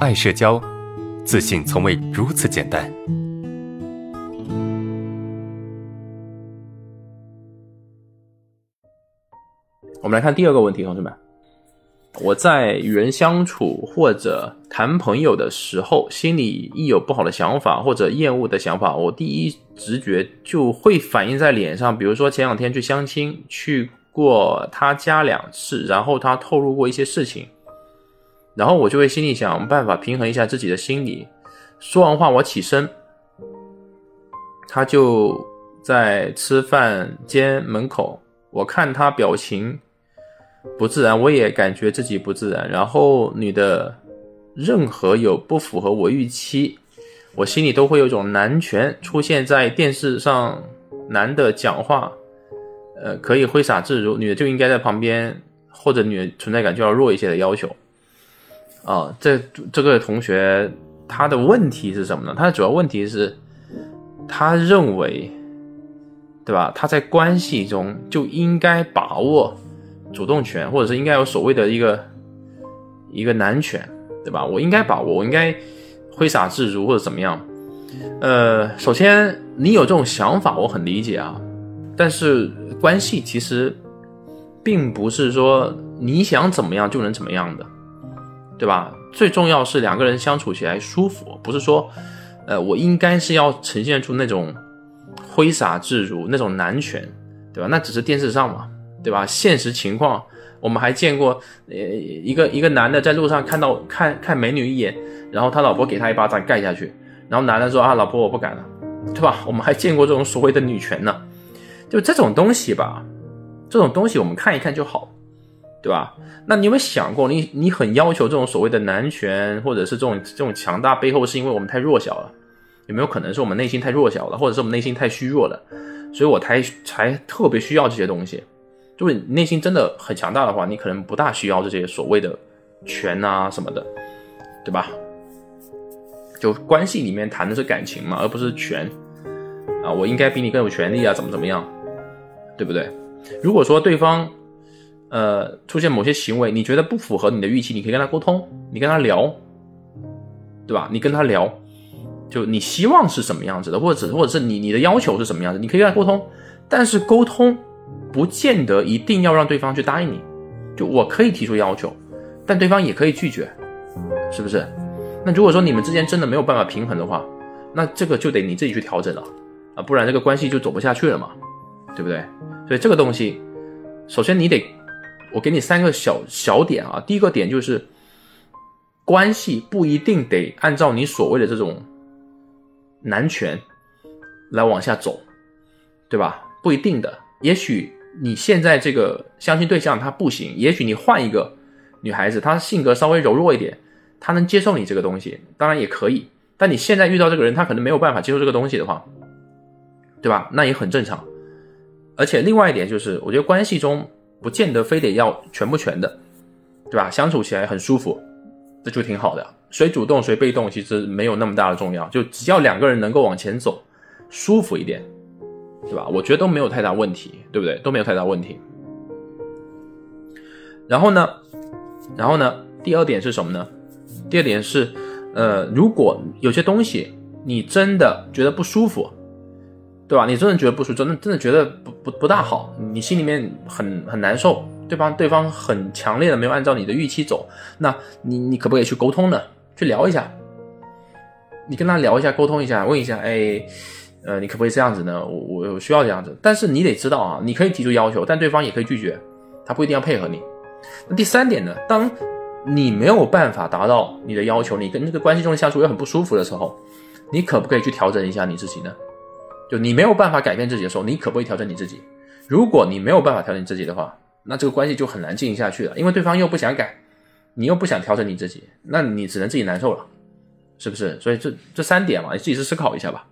爱社交，自信从未如此简单。我们来看第二个问题，同学们，我在与人相处或者谈朋友的时候，心里一有不好的想法或者厌恶的想法，我第一直觉就会反映在脸上。比如说前两天去相亲，去过他家两次，然后他透露过一些事情，然后我就会心里想办法平衡一下自己的心理。说完话，我起身，他就在吃饭间门口，我看他表情。不自然，我也感觉自己不自然。然后女的，任何有不符合我预期，我心里都会有一种男权出现在电视上，男的讲话，呃，可以挥洒自如，女的就应该在旁边，或者女的存在感就要弱一些的要求。啊，这这个同学他的问题是什么呢？他的主要问题是，他认为，对吧？他在关系中就应该把握。主动权，或者是应该有所谓的一个一个男权，对吧？我应该把握，我应该挥洒自如，或者怎么样？呃，首先你有这种想法，我很理解啊。但是关系其实并不是说你想怎么样就能怎么样的，对吧？最重要是两个人相处起来舒服，不是说呃我应该是要呈现出那种挥洒自如那种男权，对吧？那只是电视上嘛。对吧？现实情况，我们还见过，呃，一个一个男的在路上看到看看美女一眼，然后他老婆给他一巴掌盖下去，然后男的说啊，老婆我不敢了，对吧？我们还见过这种所谓的女权呢，就这种东西吧，这种东西我们看一看就好，对吧？那你有没有想过，你你很要求这种所谓的男权，或者是这种这种强大背后，是因为我们太弱小了？有没有可能是我们内心太弱小了，或者是我们内心太虚弱了，所以我才才特别需要这些东西？就是你内心真的很强大的话，你可能不大需要这些所谓的权啊什么的，对吧？就关系里面谈的是感情嘛，而不是权啊。我应该比你更有权利啊，怎么怎么样，对不对？如果说对方呃出现某些行为，你觉得不符合你的预期，你可以跟他沟通，你跟他聊，对吧？你跟他聊，就你希望是什么样子的，或者或者是你你的要求是什么样子，你可以跟他沟通，但是沟通。不见得一定要让对方去答应你，就我可以提出要求，但对方也可以拒绝，是不是？那如果说你们之间真的没有办法平衡的话，那这个就得你自己去调整了啊，不然这个关系就走不下去了嘛，对不对？所以这个东西，首先你得，我给你三个小小点啊。第一个点就是，关系不一定得按照你所谓的这种男权来往下走，对吧？不一定的，也许。你现在这个相亲对象他不行，也许你换一个女孩子，她性格稍微柔弱一点，她能接受你这个东西，当然也可以。但你现在遇到这个人，他可能没有办法接受这个东西的话，对吧？那也很正常。而且另外一点就是，我觉得关系中不见得非得要全不全的，对吧？相处起来很舒服，这就挺好的。谁主动谁被动，其实没有那么大的重要，就只要两个人能够往前走，舒服一点。对吧？我觉得都没有太大问题，对不对？都没有太大问题。然后呢，然后呢？第二点是什么呢？第二点是，呃，如果有些东西你真的觉得不舒服，对吧？你真的觉得不舒服，真的真的觉得不不不大好，你心里面很很难受，对方对方很强烈的没有按照你的预期走，那你你可不可以去沟通呢？去聊一下，你跟他聊一下，沟通一下，问一下，哎。呃，你可不可以这样子呢？我我需要这样子，但是你得知道啊，你可以提出要求，但对方也可以拒绝，他不一定要配合你。那第三点呢？当你没有办法达到你的要求，你跟这个关系中的相处又很不舒服的时候，你可不可以去调整一下你自己呢？就你没有办法改变自己的时候，你可不可以调整你自己？如果你没有办法调整自己的话，那这个关系就很难进行下去了，因为对方又不想改，你又不想调整你自己，那你只能自己难受了，是不是？所以这这三点嘛，你自己去思考一下吧。